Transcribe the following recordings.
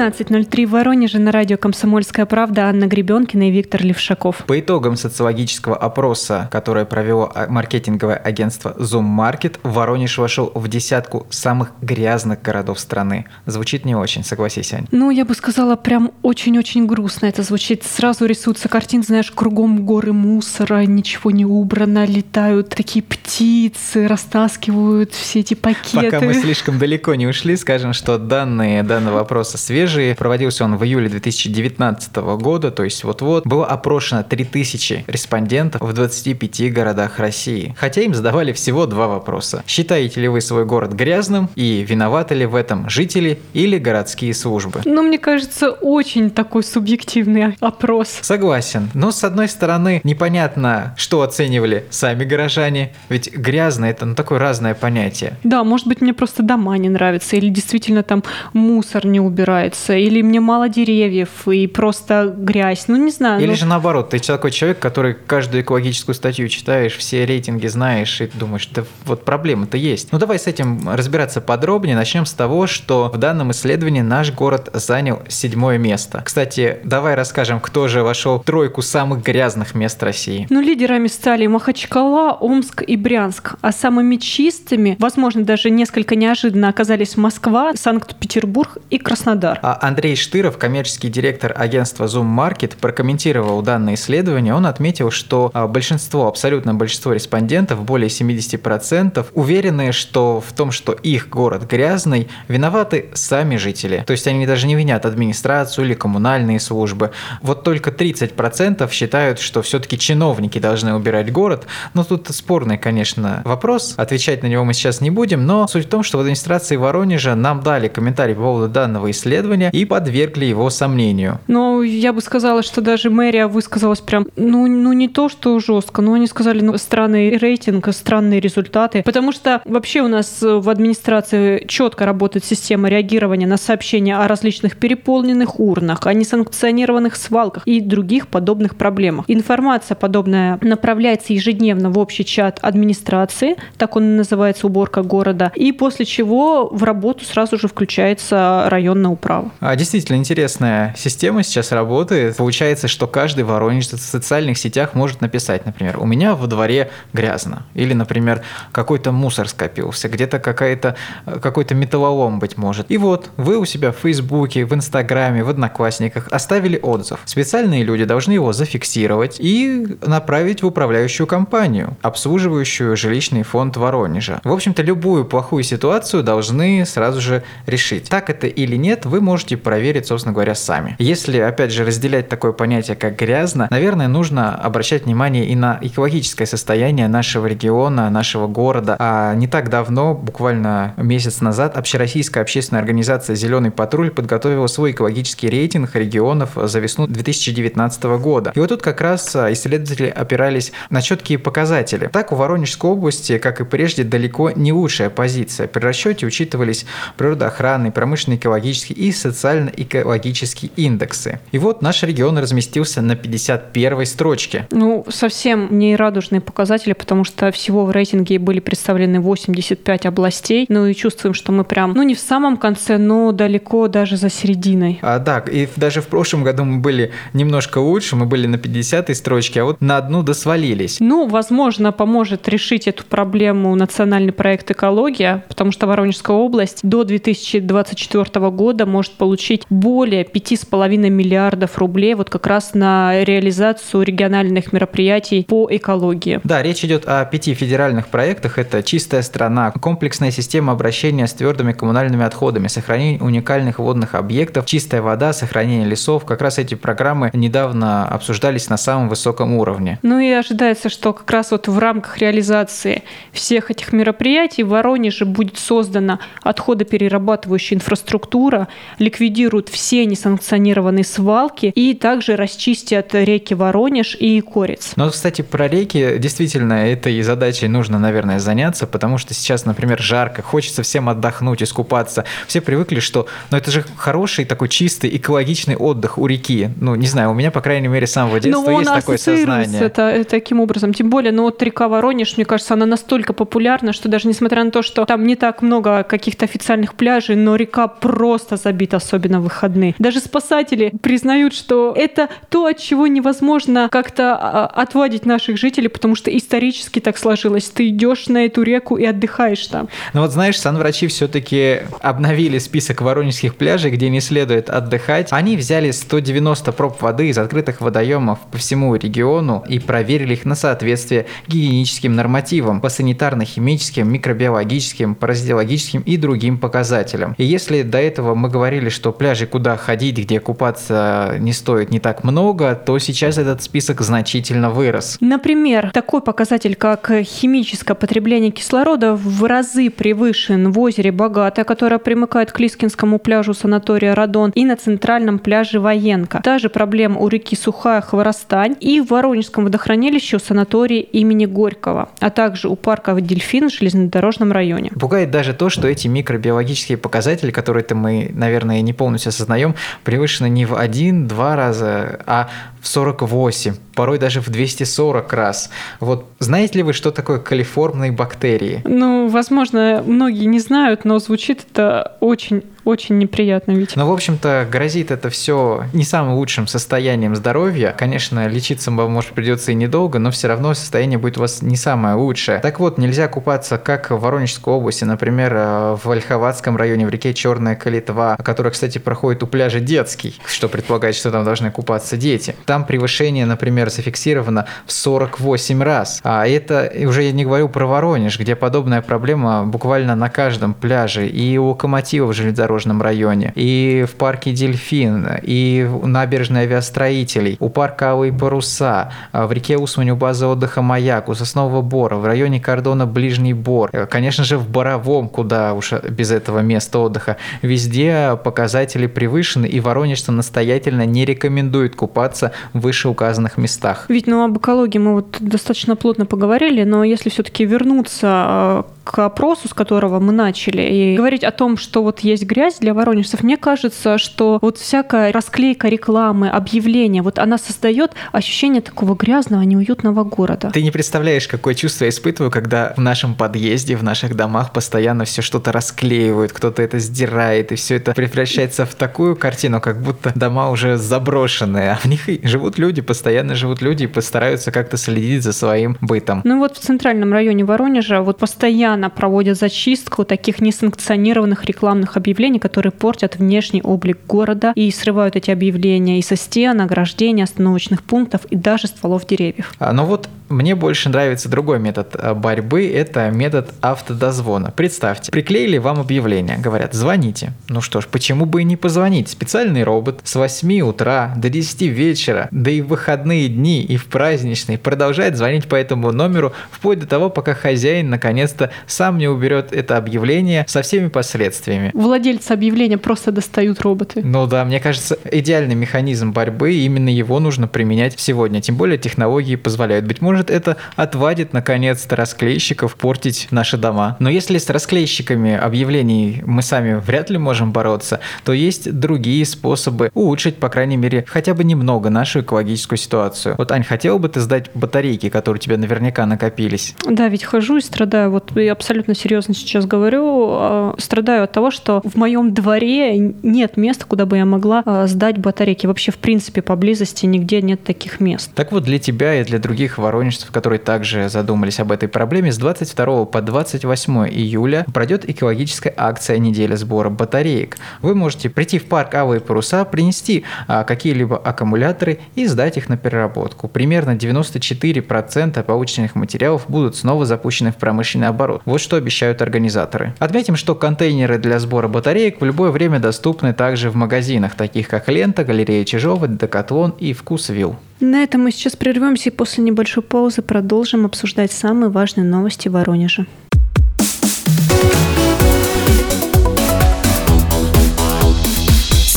17.03 в Воронеже на радио «Комсомольская правда» Анна Гребенкина и Виктор Левшаков. По итогам социологического опроса, которое провело а, маркетинговое агентство Zoom Market, Воронеж вошел в десятку самых грязных городов страны. Звучит не очень, согласись, Ань. Ну, я бы сказала, прям очень-очень грустно это звучит. Сразу рисуются картины, знаешь, кругом горы мусора, ничего не убрано, летают такие птицы, растаскивают все эти пакеты. Пока мы слишком далеко не ушли, скажем, что данные данного опроса свежие. Проводился он в июле 2019 года, то есть вот-вот. Было опрошено 3000 респондентов в 25 городах России. Хотя им задавали всего два вопроса. Считаете ли вы свой город грязным и виноваты ли в этом жители или городские службы? Ну, мне кажется, очень такой субъективный опрос. Согласен. Но с одной стороны, непонятно, что оценивали сами горожане. Ведь грязно это ну, такое разное понятие. Да, может быть, мне просто дома не нравятся, или действительно там мусор не убирается, или мне мало деревьев и просто грязь. Ну, не знаю. Или ну... же наоборот, ты такой человек, который каждую экологическую статью читаешь, все рейтинги знаешь и думаешь, да вот проблема-то есть. Ну давай с этим разбираться подробнее. Начнем с того, что в данном исследовании наш город занял седьмое место. Кстати, давай расскажем, кто же вошел в тройку самых грязных мест России. Ну, лидерами стали Махачкала, Омск и Брянск. А самыми чистыми, возможно, даже несколько неожиданно оказались Москва, Санкт-Петербург и Краснодар. А Андрей Штыров, коммерческий директор агентства Zoom Market, прокомментировал данное исследование. Он отметил, что а, большинство, абсолютно большинство респондентов, более 70%, уверены, что в том, что их город грязный, виноваты сами жители. То есть они даже не винят администрацию или коммунальные службы. Вот только 30% считают, что все-таки чиновники должны убирать город. Но тут спорный, конечно, вопрос. Отвечать на него мы сейчас не будем, но суть в том, что в администрации Воронежа нам дали комментарий по поводу данного исследования и подвергли его сомнению. Ну, я бы сказала, что даже мэрия высказалась прям, ну, ну не то, что жестко, но они сказали, ну, странный рейтинг, странные результаты, потому что вообще у нас в администрации четко работает система реагирования на сообщения о различных переполненных урнах, о несанкционированных свалках и других подобных проблемах. Информация подобная направляется ежедневно в общий чат администрации, так он называется уборка города, и после чего в работу сразу же включается районная управа. А, действительно интересная система сейчас работает. Получается, что каждый воронежец в социальных сетях может написать, например, у меня во дворе грязно. Или, например, какой-то мусор скопился, где-то какая-то, какой-то металлолом, быть может. И вот вы у себя в Фейсбуке, в Инстаграме, в Одноклассниках оставили отзыв. Специальные люди должны его зафиксировать и направить в управляющую компанию, обслуживающую жилищный фонд Воронежа. В общем-то, любую плохую ситуацию должны сразу же решить. Так это или нет, вы можете проверить, собственно говоря, сами. Если, опять же, разделять такое понятие, как грязно, наверное, нужно обращать внимание и на экологическое состояние нашего региона, нашего города. А не так давно, буквально месяц назад, общероссийская общественная организация «Зеленый патруль» подготовила свой экологический рейтинг регионов за весну 2019 года. И вот тут как раз исследователи опирались на четкие показатели. Так, у Воронежской области, как и прежде, далеко не лучшая позиция. При расчете учитывались природоохранный, промышленно-экологический и социально-экологический индексы. И вот наш регион разместился на 51 строчке. Ну, совсем не радужные показатели, потому что всего в рейтинге были представлены 85 областей. Ну и чувствуем, что мы прям, ну не в самом конце, но далеко даже за серединой. А, да, и даже в прошлом году мы были немножко лучше, мы были на 50 строчке, а вот на одну досвалились. Ну, возможно, поможет решить эту проблему национальный проект «Экология», потому что Воронежская область до 2024 года может получить более 5,5 миллиардов рублей вот как раз на реализацию региональных мероприятий по экологии. Да, речь идет о пяти федеральных проектах. Это «Чистая страна», комплексная система обращения с твердыми коммунальными отходами, сохранение уникальных водных объектов, чистая вода, сохранение лесов. Как раз эти программы недавно обсуждались на самом высоком уровне. Ну и ожидается, что как раз вот в рамках реализации всех этих мероприятий в Воронеже будет создана отходоперерабатывающая инфраструктура, ликвидируют все несанкционированные свалки и также расчистят реки Воронеж и Корец. Но, кстати, про реки действительно этой задачей нужно, наверное, заняться, потому что сейчас, например, жарко, хочется всем отдохнуть, искупаться. Все привыкли, что ну, это же хороший такой чистый экологичный отдых у реки. Ну, не знаю, у меня, по крайней мере, с самого Ну, детства есть такое сознание. Это, таким образом. Тем более, ну вот река Воронеж, мне кажется, она настолько популярна, что даже несмотря на то, что там не так много каких-то официальных пляжей, но река просто забита болит, особенно выходные. Даже спасатели признают, что это то, от чего невозможно как-то а, отводить наших жителей, потому что исторически так сложилось. Ты идешь на эту реку и отдыхаешь там. Ну вот знаешь, санврачи все-таки обновили список воронежских пляжей, где не следует отдыхать. Они взяли 190 проб воды из открытых водоемов по всему региону и проверили их на соответствие гигиеническим нормативам по санитарно-химическим, микробиологическим, паразитологическим и другим показателям. И если до этого мы говорили, что пляжи, куда ходить, где купаться не стоит не так много, то сейчас этот список значительно вырос. Например, такой показатель, как химическое потребление кислорода в разы превышен в озере Богатое, которое примыкает к Лискинскому пляжу санатория Радон и на центральном пляже Военка. Та же проблема у реки Сухая Хворостань и в Воронежском водохранилище у санатория имени Горького, а также у парка Дельфин в железнодорожном районе. Пугает даже то, что эти микробиологические показатели, которые-то мы, наверное, не полностью осознаем, превышены не в один-два раза, а в 48, порой даже в 240 раз. Вот знаете ли вы, что такое калиформные бактерии? Ну, возможно, многие не знают, но звучит это очень очень неприятно ведь. Ну, в общем-то, грозит это все не самым лучшим состоянием здоровья. Конечно, лечиться вам, может, придется и недолго, но все равно состояние будет у вас не самое лучшее. Так вот, нельзя купаться как в Воронежской области, например, э, в Ольховатском районе, в реке Черная Калитва, которая, кстати, проходит у пляжа Детский, что предполагает, что там должны купаться дети. Там превышение, например, зафиксировано в 48 раз. А это уже я не говорю про Воронеж, где подобная проблема буквально на каждом пляже. И у локомотива в железнодорожном районе, и в парке Дельфин, и набережной авиастроителей, у парка Алые паруса, а в реке Усмань у базы отдыха Маяк, у Соснового Бора, в районе кордона Ближний Бор, конечно же в Боровом, куда уж без этого места отдыха, везде показатели превышены, и воронежцы настоятельно не рекомендуют купаться в вышеуказанных местах. Ведь ну, об экологии мы вот достаточно плотно поговорили, но если все-таки вернуться а, к опросу, с которого мы начали, и говорить о том, что вот есть грязь для воронежцев, мне кажется, что вот всякая расклейка рекламы, объявления, вот она создает ощущение такого грязного, неуютного города. Ты не представляешь, какое чувство я испытываю, когда в нашем подъезде, в наших домах постоянно все что-то расклеивают, кто-то это сдирает, и все это превращается в такую картину, как будто дома уже заброшенные, а в них живут люди, постоянно живут люди и постараются как-то следить за своим бытом. Ну вот в центральном районе Воронежа вот постоянно проводят зачистку таких несанкционированных рекламных объявлений, которые портят внешний облик города и срывают эти объявления и со стен, ограждений, остановочных пунктов и даже стволов деревьев. А, ну вот мне больше нравится другой метод а, борьбы, это метод автодозвона. Представьте, приклеили вам объявление, говорят, звоните. Ну что ж, почему бы и не позвонить? Специальный робот с 8 утра до 10 вечера, да и в выходные дни, и в праздничные продолжает звонить по этому номеру вплоть до того, пока хозяин наконец-то сам не уберет это объявление со всеми последствиями. Владельцы объявления просто достают роботы. Ну да, мне кажется, идеальный механизм борьбы, именно его нужно применять сегодня. Тем более технологии позволяют. Быть может, это отвадит наконец-то расклейщиков портить наши дома. Но если с расклейщиками объявлений мы сами вряд ли можем бороться, то есть другие способы улучшить, по крайней мере, хотя бы немного нашу экологическую ситуацию. Вот, Ань, хотела бы ты сдать батарейки, которые у тебя наверняка накопились? Да, ведь хожу и страдаю. Вот я абсолютно серьезно сейчас говорю. А, страдаю от того, что в моем дворе нет места, куда бы я могла а, сдать батарейки. Вообще, в принципе, поблизости нигде нет таких мест. Так вот, для тебя и для других воронежцев, которые также задумались об этой проблеме, с 22 по 28 июля пройдет экологическая акция «Неделя сбора батареек». Вы можете прийти в парк Алые паруса, принести а, какие-либо аккумуляторы и сдать их на переработку. Примерно 94% полученных материалов будут снова запущены в промышленный оборот. Вот что обещают организаторы. Отметим, что контейнеры для сбора батареек в любое время доступны также в магазинах, таких как Лента, Галерея Чижова, Декатлон и Вкусвилл. На этом мы сейчас прервемся и после небольшой паузы продолжим обсуждать самые важные новости Воронежа.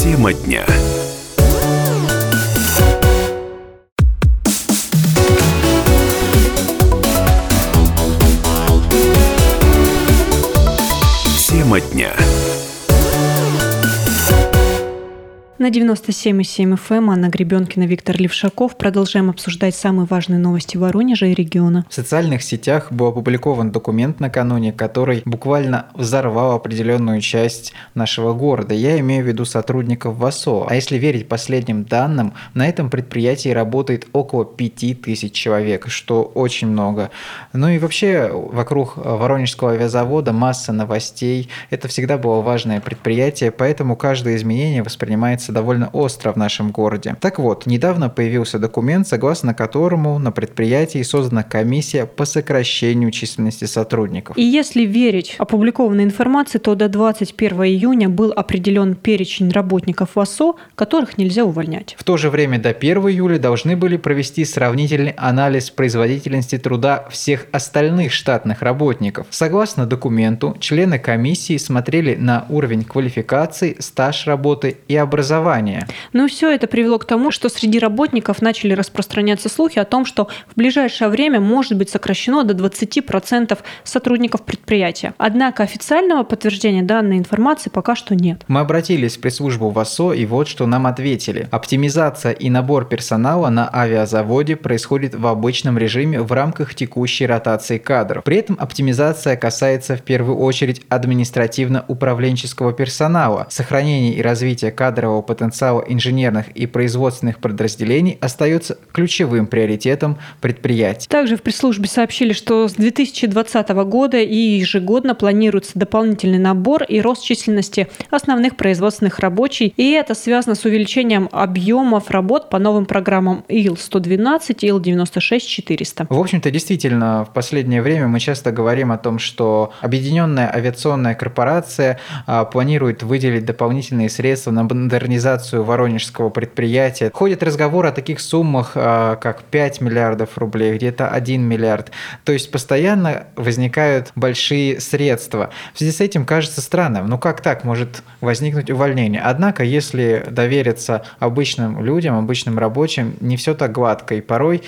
Тема дня. Тема дня. На 97,7 FM Анна Гребенкина, Виктор Левшаков. Продолжаем обсуждать самые важные новости Воронежа и региона. В социальных сетях был опубликован документ накануне, который буквально взорвал определенную часть нашего города. Я имею в виду сотрудников ВАСО. А если верить последним данным, на этом предприятии работает около 5000 человек, что очень много. Ну и вообще вокруг Воронежского авиазавода масса новостей. Это всегда было важное предприятие, поэтому каждое изменение воспринимается довольно остро в нашем городе. Так вот, недавно появился документ, согласно которому на предприятии создана комиссия по сокращению численности сотрудников. И если верить опубликованной информации, то до 21 июня был определен перечень работников ВАСО, которых нельзя увольнять. В то же время до 1 июля должны были провести сравнительный анализ производительности труда всех остальных штатных работников. Согласно документу, члены комиссии смотрели на уровень квалификации, стаж работы и образования образования. Ну, все это привело к тому, что среди работников начали распространяться слухи о том, что в ближайшее время может быть сокращено до 20% сотрудников предприятия. Однако официального подтверждения данной информации пока что нет. Мы обратились в пресс-службу ВАСО, и вот что нам ответили. Оптимизация и набор персонала на авиазаводе происходит в обычном режиме в рамках текущей ротации кадров. При этом оптимизация касается в первую очередь административно-управленческого персонала, сохранения и развития кадрового потенциала инженерных и производственных подразделений остается ключевым приоритетом предприятий. Также в пресс-службе сообщили, что с 2020 года и ежегодно планируется дополнительный набор и рост численности основных производственных рабочих, и это связано с увеличением объемов работ по новым программам ИЛ-112 и ИЛ-96-400. В общем-то, действительно, в последнее время мы часто говорим о том, что Объединенная авиационная корпорация а, планирует выделить дополнительные средства на модернизацию модернизацию воронежского предприятия. Ходит разговор о таких суммах, а, как 5 миллиардов рублей, где-то 1 миллиард. То есть постоянно возникают большие средства. В связи с этим кажется странным, ну как так может возникнуть увольнение? Однако, если довериться обычным людям, обычным рабочим, не все так гладко. И порой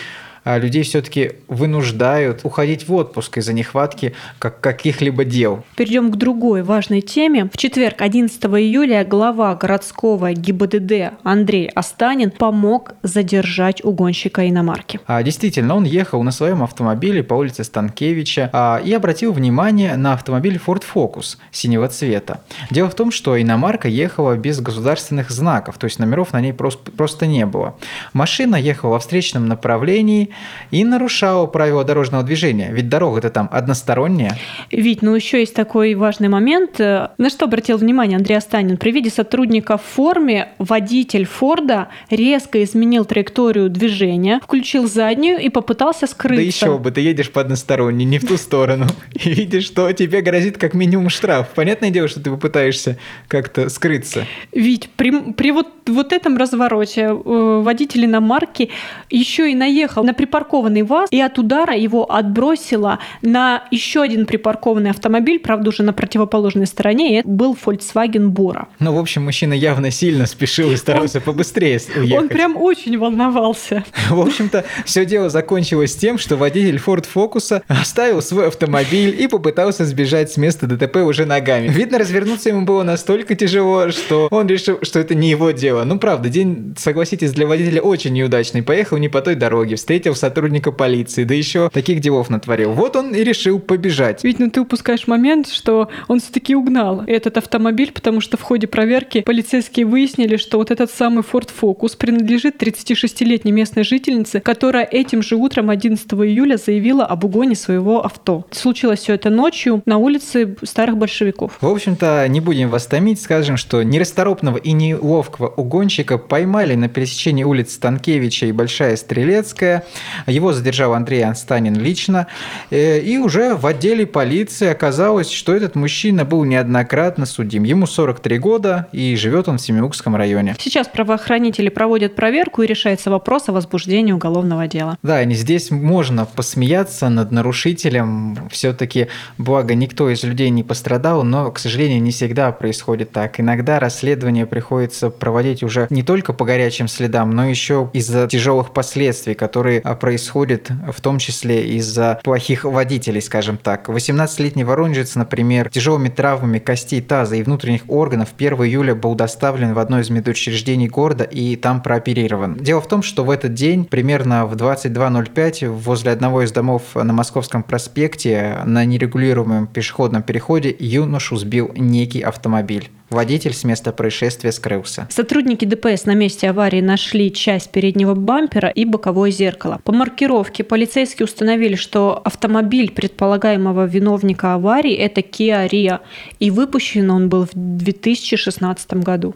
людей все-таки вынуждают уходить в отпуск из-за нехватки как каких-либо дел. Перейдем к другой важной теме. В четверг, 11 июля, глава городского ГИБДД Андрей Останин помог задержать угонщика иномарки. А, действительно, он ехал на своем автомобиле по улице Станкевича а, и обратил внимание на автомобиль Ford Focus синего цвета. Дело в том, что иномарка ехала без государственных знаков, то есть номеров на ней просто, просто не было. Машина ехала во встречном направлении, и нарушала правила дорожного движения. Ведь дорога-то там односторонняя. Ведь, ну еще есть такой важный момент. На что обратил внимание Андрей Останин? При виде сотрудника в форме водитель Форда резко изменил траекторию движения, включил заднюю и попытался скрыться. Да еще бы, ты едешь по односторонней, не в ту сторону. И видишь, что тебе грозит как минимум штраф. Понятное дело, что ты попытаешься как-то скрыться. Ведь при, при вот, вот этом развороте э, водитель иномарки еще и наехал на припаркованный ВАЗ, и от удара его отбросило на еще один припаркованный автомобиль, правда, уже на противоположной стороне, и это был Volkswagen Bora. Ну, в общем, мужчина явно сильно спешил и старался он, побыстрее уехать. Он прям очень волновался. В общем-то, все дело закончилось тем, что водитель Ford Focus оставил свой автомобиль и попытался сбежать с места ДТП уже ногами. Видно, развернуться ему было настолько тяжело, что он решил, что это не его дело. Ну, правда, день, согласитесь, для водителя очень неудачный. Поехал не по той дороге, встретил сотрудника полиции, да еще таких делов натворил. Вот он и решил побежать. Ведь ну ты упускаешь момент, что он все-таки угнал этот автомобиль, потому что в ходе проверки полицейские выяснили, что вот этот самый Ford Focus принадлежит 36-летней местной жительнице, которая этим же утром 11 июля заявила об угоне своего авто. Случилось все это ночью на улице старых большевиков. В общем-то, не будем вас томить, скажем, что нерасторопного и неловкого угонщика поймали на пересечении улиц Станкевича и Большая Стрелецкая. Его задержал Андрей Анстанин лично. Э, и уже в отделе полиции оказалось, что этот мужчина был неоднократно судим. Ему 43 года, и живет он в Семиукском районе. Сейчас правоохранители проводят проверку и решается вопрос о возбуждении уголовного дела. Да, и здесь можно посмеяться над нарушителем. Все-таки, благо, никто из людей не пострадал, но, к сожалению, не всегда происходит так. Иногда расследование приходится проводить уже не только по горячим следам, но еще из-за тяжелых последствий, которые происходит в том числе из-за плохих водителей, скажем так. 18-летний воронежец, например, тяжелыми травмами костей таза и внутренних органов 1 июля был доставлен в одно из медучреждений города и там прооперирован. Дело в том, что в этот день, примерно в 22.05, возле одного из домов на Московском проспекте на нерегулируемом пешеходном переходе юношу сбил некий автомобиль. Водитель с места происшествия скрылся. Сотрудники ДПС на месте аварии нашли часть переднего бампера и боковое зеркало. По маркировке полицейские установили, что автомобиль предполагаемого виновника аварии – это Kia Rio, и выпущен он был в 2016 году.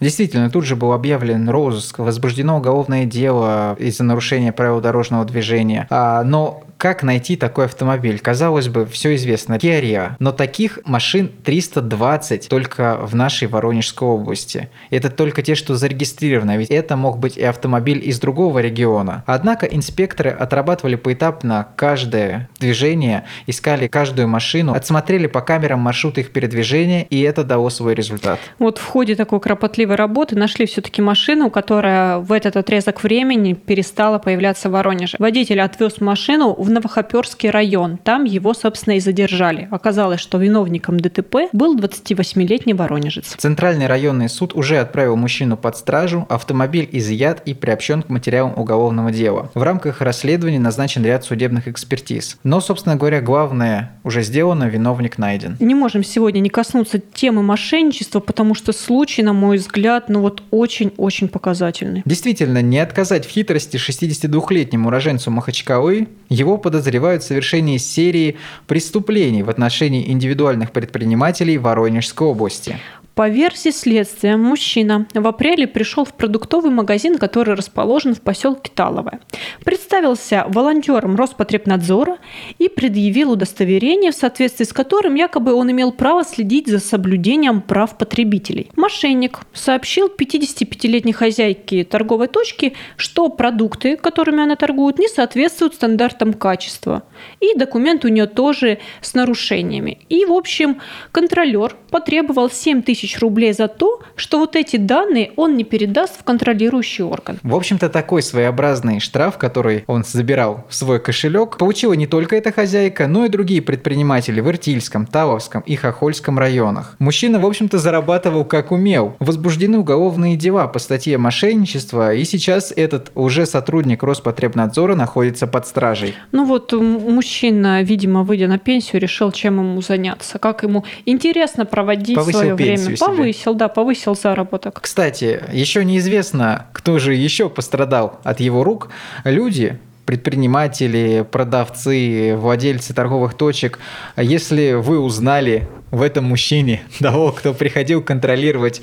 Действительно, тут же был объявлен розыск, возбуждено уголовное дело из-за нарушения правил дорожного движения. А, но как найти такой автомобиль? Казалось бы, все известно. Kia. Но таких машин 320 только в нашей Воронежской области. Это только те, что зарегистрированы, ведь это мог быть и автомобиль из другого региона. Однако инспекторы отрабатывали поэтапно каждое движение, искали каждую машину, отсмотрели по камерам маршрут их передвижения, и это дало свой результат. Вот в ходе такой кропотливой работы нашли все-таки машину, которая в этот отрезок времени перестала появляться в Воронеже. Водитель отвез машину в Новохоперский район. Там его, собственно, и задержали. Оказалось, что виновником ДТП был 28-летний воронежец. Центральный районный суд уже отправил мужчину под стражу, автомобиль изъят и приобщен к материалам уголовного дела. В рамках расследования назначен ряд судебных экспертиз. Но, собственно говоря, главное уже сделано, виновник найден. Не можем сегодня не коснуться темы мошенничества, потому что случай, на мой взгляд, ну вот очень-очень показательный. Действительно, не отказать в хитрости 62-летнему уроженцу Махачкалы, его подозревают в совершении серии преступлений в отношении индивидуальных предпринимателей Воронежской области. По версии следствия, мужчина в апреле пришел в продуктовый магазин, который расположен в поселке Таловое. Представился волонтером Роспотребнадзора и предъявил удостоверение, в соответствии с которым якобы он имел право следить за соблюдением прав потребителей. Мошенник сообщил 55-летней хозяйке торговой точки, что продукты, которыми она торгует, не соответствуют стандартам качества. И документ у нее тоже с нарушениями. И, в общем, контролер потребовал 7 тысяч тысяч рублей за то, что вот эти данные он не передаст в контролирующий орган. В общем-то, такой своеобразный штраф, который он забирал в свой кошелек, получила не только эта хозяйка, но и другие предприниматели в Иртильском, Тавовском и Хохольском районах. Мужчина, в общем-то, зарабатывал как умел. Возбуждены уголовные дела по статье мошенничества, и сейчас этот уже сотрудник Роспотребнадзора находится под стражей. Ну вот мужчина, видимо, выйдя на пенсию, решил, чем ему заняться, как ему интересно проводить Повысил свое время себе. Повысил, да, повысил заработок. Кстати, еще неизвестно, кто же еще пострадал от его рук. Люди, предприниматели, продавцы, владельцы торговых точек, если вы узнали в этом мужчине того, кто приходил контролировать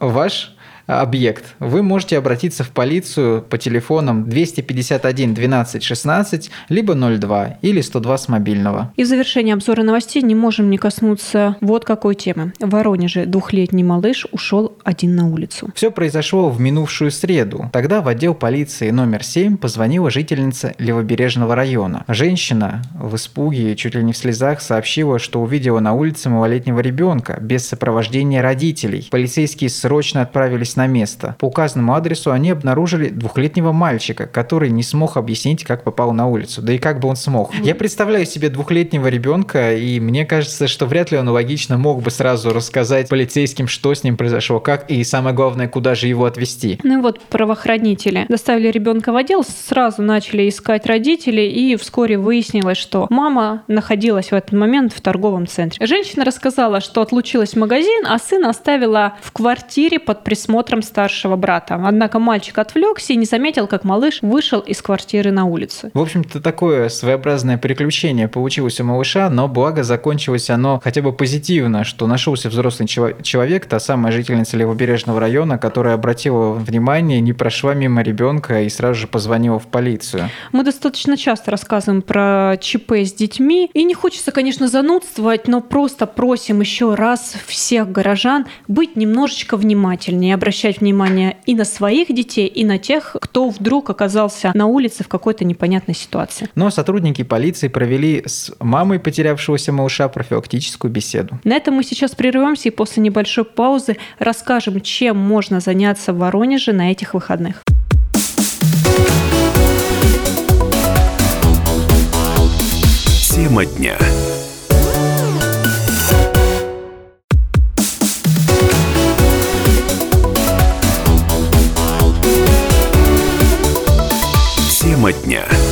ваш объект, вы можете обратиться в полицию по телефонам 251 12 16, либо 02 или 102 с мобильного. И в завершение обзора новостей не можем не коснуться вот какой темы. В Воронеже двухлетний малыш ушел один на улицу. Все произошло в минувшую среду. Тогда в отдел полиции номер 7 позвонила жительница Левобережного района. Женщина в испуге, чуть ли не в слезах, сообщила, что увидела на улице малолетнего ребенка без сопровождения родителей. Полицейские срочно отправились на место. По указанному адресу они обнаружили двухлетнего мальчика, который не смог объяснить, как попал на улицу. Да и как бы он смог. Я представляю себе двухлетнего ребенка, и мне кажется, что вряд ли он логично мог бы сразу рассказать полицейским, что с ним произошло, как, и самое главное, куда же его отвезти. Ну и вот правоохранители доставили ребенка в отдел, сразу начали искать родителей, и вскоре выяснилось, что мама находилась в этот момент в торговом центре. Женщина рассказала, что отлучилась в магазин, а сына оставила в квартире под присмотром присмотром старшего брата. Однако мальчик отвлекся и не заметил, как малыш вышел из квартиры на улицу. В общем-то, такое своеобразное приключение получилось у малыша, но благо закончилось оно хотя бы позитивно, что нашелся взрослый человек, та самая жительница Левобережного района, которая обратила внимание, не прошла мимо ребенка и сразу же позвонила в полицию. Мы достаточно часто рассказываем про ЧП с детьми, и не хочется, конечно, занудствовать, но просто просим еще раз всех горожан быть немножечко внимательнее, обращаться обращать внимание и на своих детей, и на тех, кто вдруг оказался на улице в какой-то непонятной ситуации. Но сотрудники полиции провели с мамой потерявшегося малыша профилактическую беседу. На этом мы сейчас прервемся и после небольшой паузы расскажем, чем можно заняться в Воронеже на этих выходных. Тема дня. Тема дня.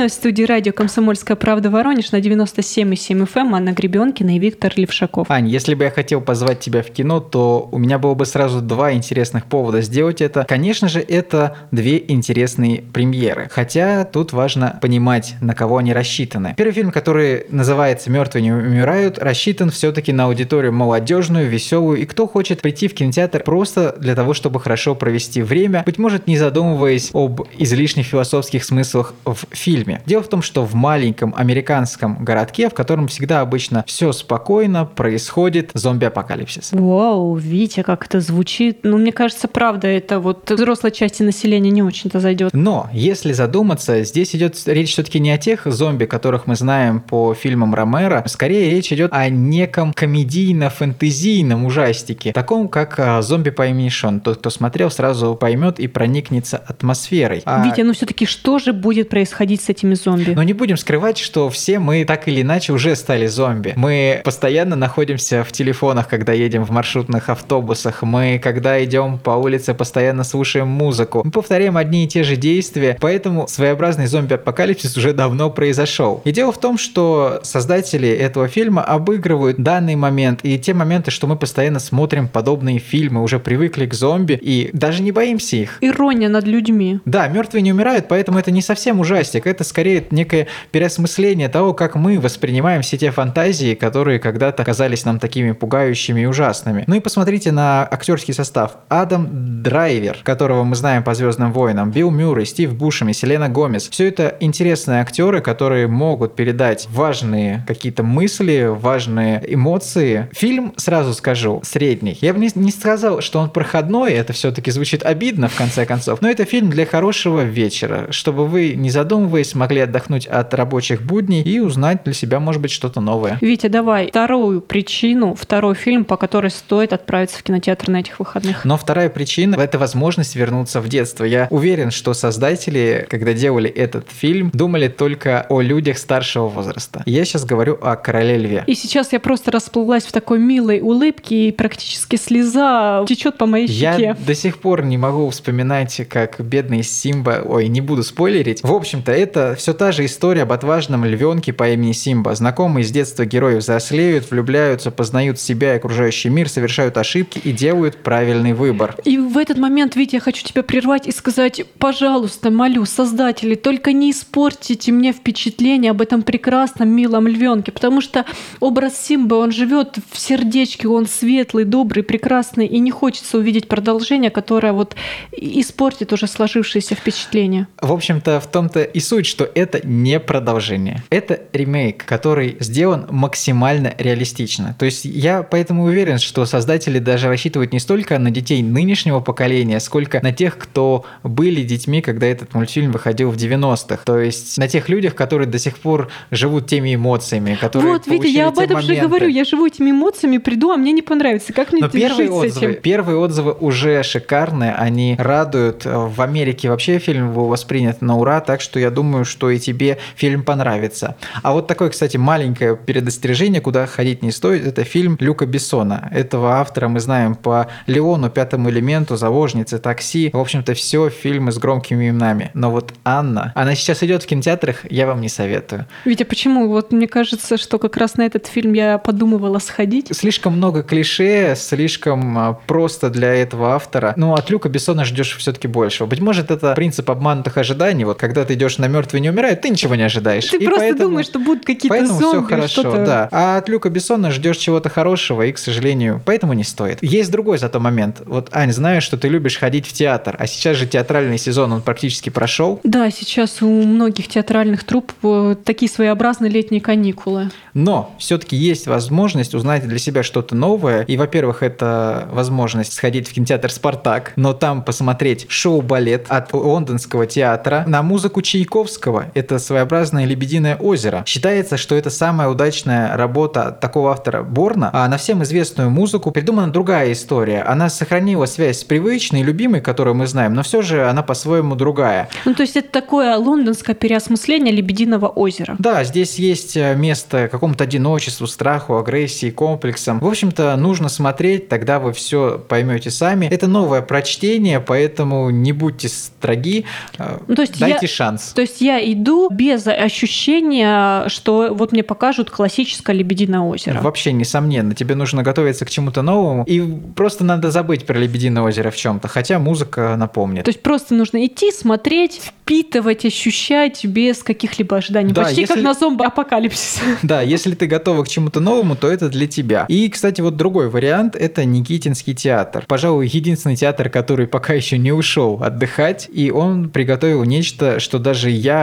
Вновь в студии радио «Комсомольская правда» Воронеж на 97,7 FM. Эм. Анна Гребенкина и Виктор Левшаков. Ань, если бы я хотел позвать тебя в кино, то у меня было бы сразу два интересных повода сделать это. Конечно же, это две интересные премьеры. Хотя тут важно понимать, на кого они рассчитаны. Первый фильм, который называется «Мертвые не умирают», рассчитан все-таки на аудиторию молодежную, веселую и кто хочет прийти в кинотеатр просто для того, чтобы хорошо провести время, быть может, не задумываясь об излишних философских смыслах в фильме фильме. Дело в том, что в маленьком американском городке, в котором всегда обычно все спокойно, происходит зомби-апокалипсис. Вау, Витя, как это звучит. Ну, мне кажется, правда, это вот взрослой части населения не очень-то зайдет. Но, если задуматься, здесь идет речь все-таки не о тех зомби, которых мы знаем по фильмам Ромера, скорее речь идет о неком комедийно-фэнтезийном ужастике, таком как а, зомби по имени Шон. Тот, кто смотрел, сразу поймет и проникнется атмосферой. А... Витя, ну все-таки что же будет происходить с этими зомби. Но не будем скрывать, что все мы так или иначе уже стали зомби. Мы постоянно находимся в телефонах, когда едем в маршрутных автобусах. Мы, когда идем по улице, постоянно слушаем музыку. Мы повторяем одни и те же действия, поэтому своеобразный зомби-апокалипсис уже давно произошел. И дело в том, что создатели этого фильма обыгрывают данный момент и те моменты, что мы постоянно смотрим подобные фильмы, уже привыкли к зомби и даже не боимся их. Ирония над людьми. Да, мертвые не умирают, поэтому это не совсем ужастик это скорее некое переосмысление того, как мы воспринимаем все те фантазии, которые когда-то казались нам такими пугающими и ужасными. Ну и посмотрите на актерский состав. Адам Драйвер, которого мы знаем по «Звездным войнам», Билл Мюррей, Стив Бушеми, Селена Гомес. Все это интересные актеры, которые могут передать важные какие-то мысли, важные эмоции. Фильм, сразу скажу, средний. Я бы не, не сказал, что он проходной, это все-таки звучит обидно в конце концов, но это фильм для хорошего вечера, чтобы вы не задумывались вы смогли отдохнуть от рабочих будней и узнать для себя, может быть, что-то новое. Витя, давай вторую причину, второй фильм, по которой стоит отправиться в кинотеатр на этих выходных. Но вторая причина – это возможность вернуться в детство. Я уверен, что создатели, когда делали этот фильм, думали только о людях старшего возраста. Я сейчас говорю о «Короле льве». И сейчас я просто расплылась в такой милой улыбке, и практически слеза течет по моей щеке. Я до сих пор не могу вспоминать, как бедный Симба, ой, не буду спойлерить. В общем-то, это все та же история об отважном львенке по имени Симба. Знакомые с детства герои взрослеют, влюбляются, познают себя и окружающий мир, совершают ошибки и делают правильный выбор. И в этот момент, Витя, я хочу тебя прервать и сказать, пожалуйста, молю, создатели, только не испортите мне впечатление об этом прекрасном, милом львенке, потому что образ Симбы, он живет в сердечке, он светлый, добрый, прекрасный, и не хочется увидеть продолжение, которое вот испортит уже сложившееся впечатление. В общем-то, в том-то и суть, что это не продолжение. Это ремейк, который сделан максимально реалистично. То есть я поэтому уверен, что создатели даже рассчитывают не столько на детей нынешнего поколения, сколько на тех, кто были детьми, когда этот мультфильм выходил в 90-х. То есть на тех людях, которые до сих пор живут теми эмоциями, которые Вот, Витя, я об этом моменты. же говорю. Я живу этими эмоциями, приду, а мне не понравится. Как мне Но первые отзывы, первые отзывы уже шикарные, они радуют. В Америке вообще фильм был воспринят на ура, так что я думаю, думаю, что и тебе фильм понравится. А вот такое, кстати, маленькое предостережение, куда ходить не стоит, это фильм Люка Бессона. Этого автора мы знаем по Леону, Пятому элементу, Заложнице, Такси. В общем-то, все фильмы с громкими именами. Но вот Анна, она сейчас идет в кинотеатрах, я вам не советую. Витя, почему? Вот мне кажется, что как раз на этот фильм я подумывала сходить. Слишком много клише, слишком а, просто для этого автора. Ну, от Люка Бессона ждешь все-таки большего. Быть может, это принцип обманутых ожиданий. Вот когда ты идешь на мертвые не умирают, ты ничего не ожидаешь. Ты и просто поэтому, думаешь, что будут какие-то зомби. все хорошо, да. А от Люка Бессона ждешь чего-то хорошего, и, к сожалению, поэтому не стоит. Есть другой зато момент. Вот, Ань, знаю, что ты любишь ходить в театр, а сейчас же театральный сезон, он практически прошел. Да, сейчас у многих театральных труп э, такие своеобразные летние каникулы. Но все-таки есть возможность узнать для себя что-то новое. И, во-первых, это возможность сходить в кинотеатр «Спартак», но там посмотреть шоу-балет от лондонского театра на музыку Чайкова Чайковского – это своеобразное «Лебединое озеро». Считается, что это самая удачная работа такого автора Борна, а на всем известную музыку придумана другая история. Она сохранила связь с привычной, любимой, которую мы знаем, но все же она по-своему другая. Ну, то есть это такое лондонское переосмысление «Лебединого озера». Да, здесь есть э, место какому-то одиночеству, страху, агрессии, комплексам. В общем-то, нужно смотреть, тогда вы все поймете сами. Это новое прочтение, поэтому не будьте строги, э, ну, то есть дайте я, шанс. То есть я иду без ощущения, что вот мне покажут классическое «Лебединое озеро». Вообще, несомненно, тебе нужно готовиться к чему-то новому, и просто надо забыть про «Лебединое озеро» в чем-то, хотя музыка напомнит. То есть просто нужно идти, смотреть, впитывать, ощущать без каких-либо ожиданий. Да, Почти если... как на зомби-апокалипсис. Да, если ты готова к чему-то новому, то это для тебя. И, кстати, вот другой вариант – это Никитинский театр. Пожалуй, единственный театр, который пока еще не ушел отдыхать, и он приготовил нечто, что даже я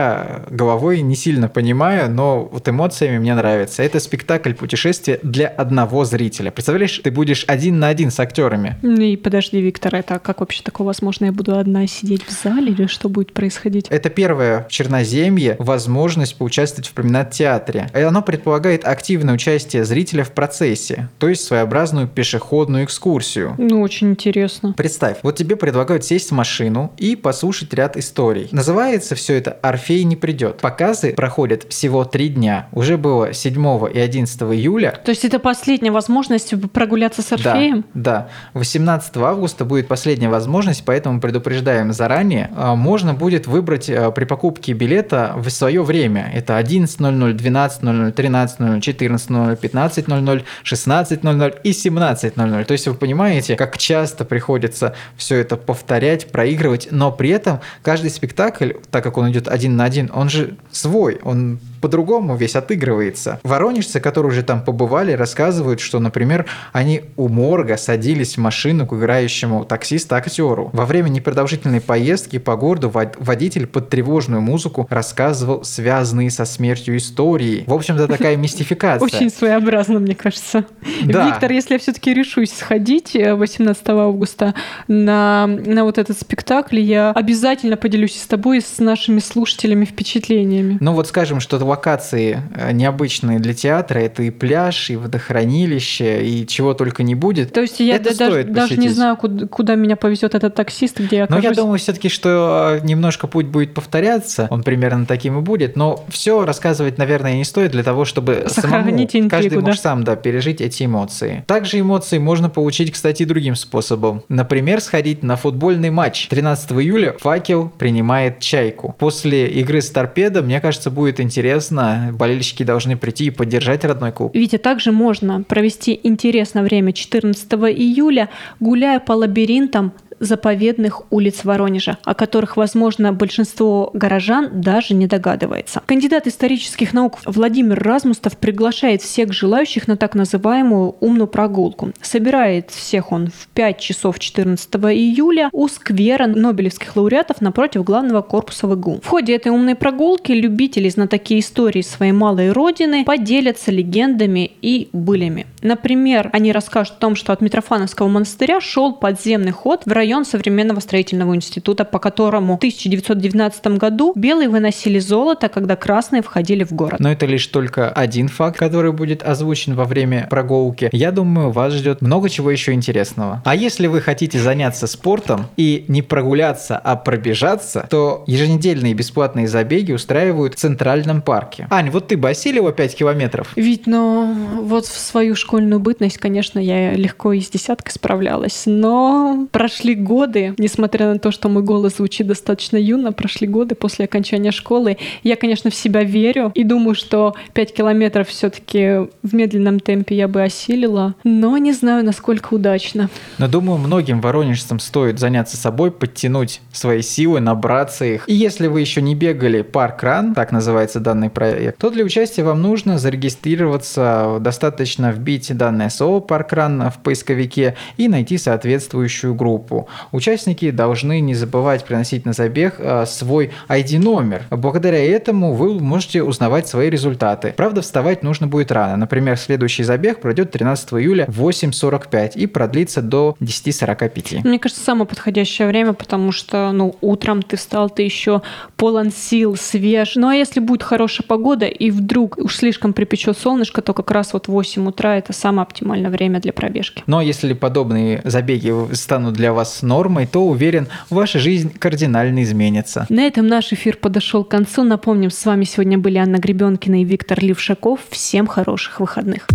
головой не сильно понимаю, но вот эмоциями мне нравится. Это спектакль путешествия для одного зрителя. Представляешь, ты будешь один на один с актерами. Ну и подожди, Виктор, это как вообще такое возможно? Я буду одна сидеть в зале или что будет происходить? Это первое в Черноземье возможность поучаствовать в променад-театре. И оно предполагает активное участие зрителя в процессе, то есть своеобразную пешеходную экскурсию. Ну, очень интересно. Представь, вот тебе предлагают сесть в машину и послушать ряд историй. Называется все это «Орфей не придет». Показы проходят всего три дня. Уже было 7 и 11 июля. То есть это последняя возможность прогуляться с Орфеем? Да, да. 18 августа будет последняя возможность, поэтому предупреждаем заранее. А, можно будет выбрать а, при покупке билета в свое время. Это 11.00, 12.00, 13.00, 14.00, 15.00, 16.00 и 17.00. То есть вы понимаете, как часто приходится все это повторять, проигрывать, но при этом каждый спектакль, так как он идет один на один, он же свой, он по-другому весь отыгрывается. Воронежцы, которые уже там побывали, рассказывают, что, например, они у морга садились в машину к играющему таксиста-актеру. Во время непродолжительной поездки по городу водитель под тревожную музыку рассказывал связанные со смертью истории. В общем-то, такая мистификация. Очень своеобразно, мне кажется. Виктор, если я все-таки решусь сходить 18 августа на, на вот этот спектакль, я обязательно поделюсь с тобой и с нашими слушателями впечатлениями. Ну вот скажем, что локации э, необычные для театра. Это и пляж, и водохранилище, и чего только не будет. То есть я это даже, даже не знаю, куда, куда меня повезет этот таксист, где я окажусь. Но я думаю все-таки, что э, немножко путь будет повторяться. Он примерно таким и будет. Но все рассказывать, наверное, не стоит для того, чтобы Сохранить самому, интригу, каждый да? муж сам да, пережить эти эмоции. Также эмоции можно получить, кстати, другим способом. Например, сходить на футбольный матч. 13 июля «Факел» принимает «Чайку». После игры с «Торпедо», мне кажется, будет интересно интересно. Болельщики должны прийти и поддержать родной клуб. Витя, также можно провести интересное время 14 июля, гуляя по лабиринтам заповедных улиц Воронежа, о которых, возможно, большинство горожан даже не догадывается. Кандидат исторических наук Владимир Размустов приглашает всех желающих на так называемую умную прогулку. Собирает всех он в 5 часов 14 июля у сквера Нобелевских лауреатов напротив главного корпуса ВГУ. В ходе этой умной прогулки любители знатоки истории своей малой родины поделятся легендами и былями. Например, они расскажут о том, что от Митрофановского монастыря шел подземный ход в район район современного строительного института, по которому в 1919 году белые выносили золото, когда красные входили в город. Но это лишь только один факт, который будет озвучен во время прогулки. Я думаю, вас ждет много чего еще интересного. А если вы хотите заняться спортом и не прогуляться, а пробежаться, то еженедельные бесплатные забеги устраивают в Центральном парке. Ань, вот ты бы осилила 5 километров? Ведь, но вот в свою школьную бытность, конечно, я легко и с десяткой справлялась, но прошли годы, несмотря на то, что мой голос звучит достаточно юно, прошли годы после окончания школы. Я, конечно, в себя верю и думаю, что 5 километров все-таки в медленном темпе я бы осилила, но не знаю, насколько удачно. Но думаю, многим воронежцам стоит заняться собой, подтянуть свои силы, набраться их. И если вы еще не бегали парк ран, так называется данный проект, то для участия вам нужно зарегистрироваться, достаточно вбить данное слово парк ран в поисковике и найти соответствующую группу. Участники должны не забывать приносить на забег а, свой ID-номер. Благодаря этому вы можете узнавать свои результаты. Правда, вставать нужно будет рано. Например, следующий забег пройдет 13 июля в 8.45 и продлится до 10.45. Мне кажется, самое подходящее время, потому что, ну, утром ты встал, ты еще полон сил, свеж. Ну, а если будет хорошая погода и вдруг уж слишком припечет солнышко, то как раз вот 8 утра это самое оптимальное время для пробежки. Но если подобные забеги станут для вас нормой, то уверен, ваша жизнь кардинально изменится. На этом наш эфир подошел к концу. Напомним, с вами сегодня были Анна Гребенкина и Виктор Левшаков. Всем хороших выходных.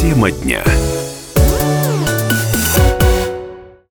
Тема дня.